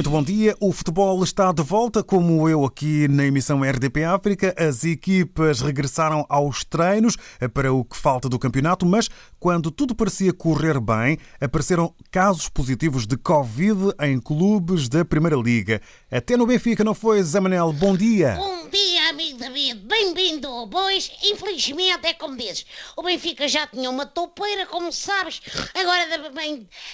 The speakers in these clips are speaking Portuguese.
Muito bom dia. O futebol está de volta, como eu aqui na emissão RDP África. As equipas regressaram aos treinos para o que falta do campeonato, mas quando tudo parecia correr bem, apareceram casos positivos de Covid em clubes da Primeira Liga. Até no Benfica, não foi, Zé Manel? Bom dia. Bom dia, amigo David. Bem-vindo. Pois, infelizmente, é como dizes. O Benfica já tinha uma toupeira, como sabes. Agora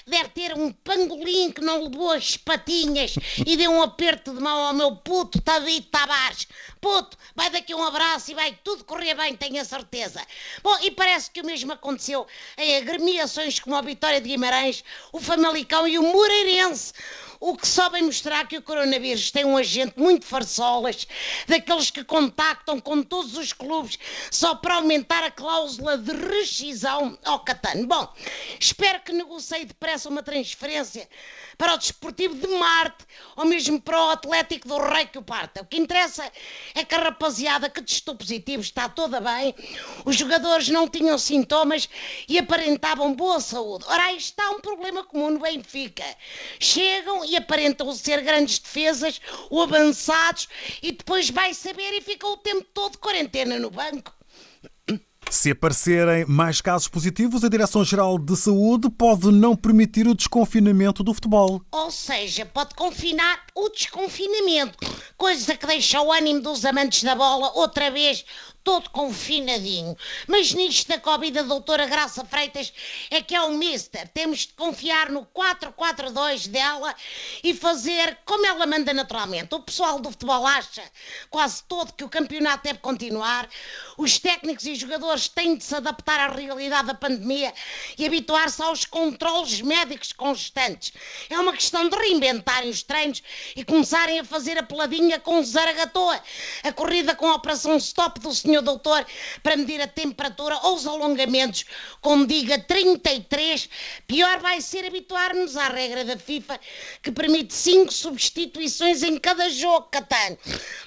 deve ter um pangolim que não levou as patinhas e deu um aperto de mão ao meu puto David Tavares. Puto, vai daqui um abraço e vai tudo correr bem, tenho a certeza. Bom, e parece que o mesmo aconteceu em agremiações como a Vitória de Guimarães, o Famalicão e o Moreirense o que só vem mostrar que o coronavírus tem um agente muito farsolas, daqueles que contactam com todos os clubes só para aumentar a cláusula de rescisão ao Catano. Bom, espero que negocie depressa uma transferência para o Desportivo de Marte ou mesmo para o Atlético do Rei que o parta. O que interessa é que a rapaziada que testou positivo está toda bem, os jogadores não tinham sintomas e aparentavam boa saúde. Ora, aí está um problema comum no Benfica. Chegam e aparentam ser grandes defesas ou avançados e depois vai saber e fica o tempo todo de quarentena no banco. Se aparecerem mais casos positivos, a Direção-Geral de Saúde pode não permitir o desconfinamento do futebol. Ou seja, pode confinar o desconfinamento, coisa que deixa o ânimo dos amantes da bola outra vez todo confinadinho. Mas nisto da Covid, a doutora Graça Freitas é que é o mister. Temos de confiar no 442 dela e fazer como ela manda naturalmente. O pessoal do futebol acha quase todo que o campeonato deve continuar. Os técnicos e jogadores têm de se adaptar à realidade da pandemia e habituar-se aos controles médicos constantes. É uma questão de reinventarem os treinos e começarem a fazer a peladinha com Zaragatoa, a corrida com a operação stop do senhor doutor para medir a temperatura ou os alongamentos com diga 33. Pior vai ser habituar-nos à regra da FIFA que permite cinco substituições em cada jogo, Catano.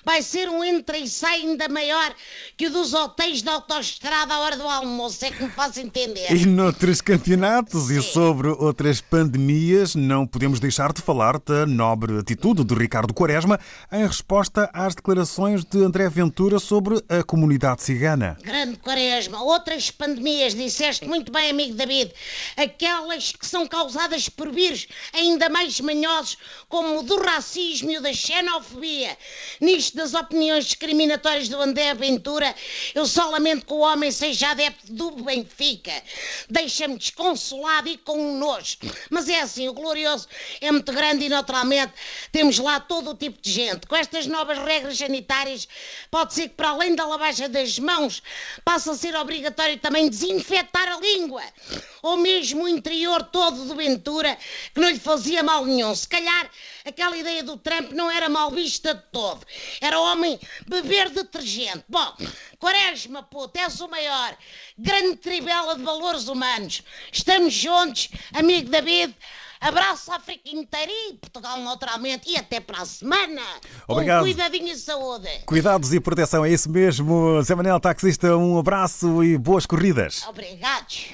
Vai ser um entra e sai ainda maior que o dos hotéis da autoestrada à hora do almoço, é que me faz entender. E noutros campeonatos Sim. e sobre outras pandemias, não podemos deixar de falar da nobre atitude de Ricardo Quaresma em resposta às declarações de André Ventura sobre a comunidade cigana. Grande Quaresma, outras pandemias, disseste muito bem, amigo David, aquelas que são causadas por vírus ainda mais manhosos, como o do racismo e o da xenofobia. Nisto das opiniões discriminatórias do André Ventura, eu só lamento que o homem seja adepto do Benfica. Deixa-me desconsolado e com nojo. Mas é assim, o glorioso é muito grande e naturalmente temos lá todo o tipo de gente. Com estas novas regras sanitárias, pode ser que para além da lavagem das mãos, passe a ser obrigatório também desinfetar a língua. Ou mesmo o interior todo do Ventura, que não lhe fazia mal nenhum. Se calhar aquela ideia do Trump não era mal vista de todo. Era homem beber detergente. Bom, Quaresma, puto, és o maior. Grande tribela de valores humanos. Estamos juntos, amigo David. Abraço à África inteira e Portugal naturalmente. E até para a semana. Obrigado. Um cuidadinho e saúde. Cuidados e proteção, é isso mesmo. Zé Manel, taxista, um abraço e boas corridas. Obrigados.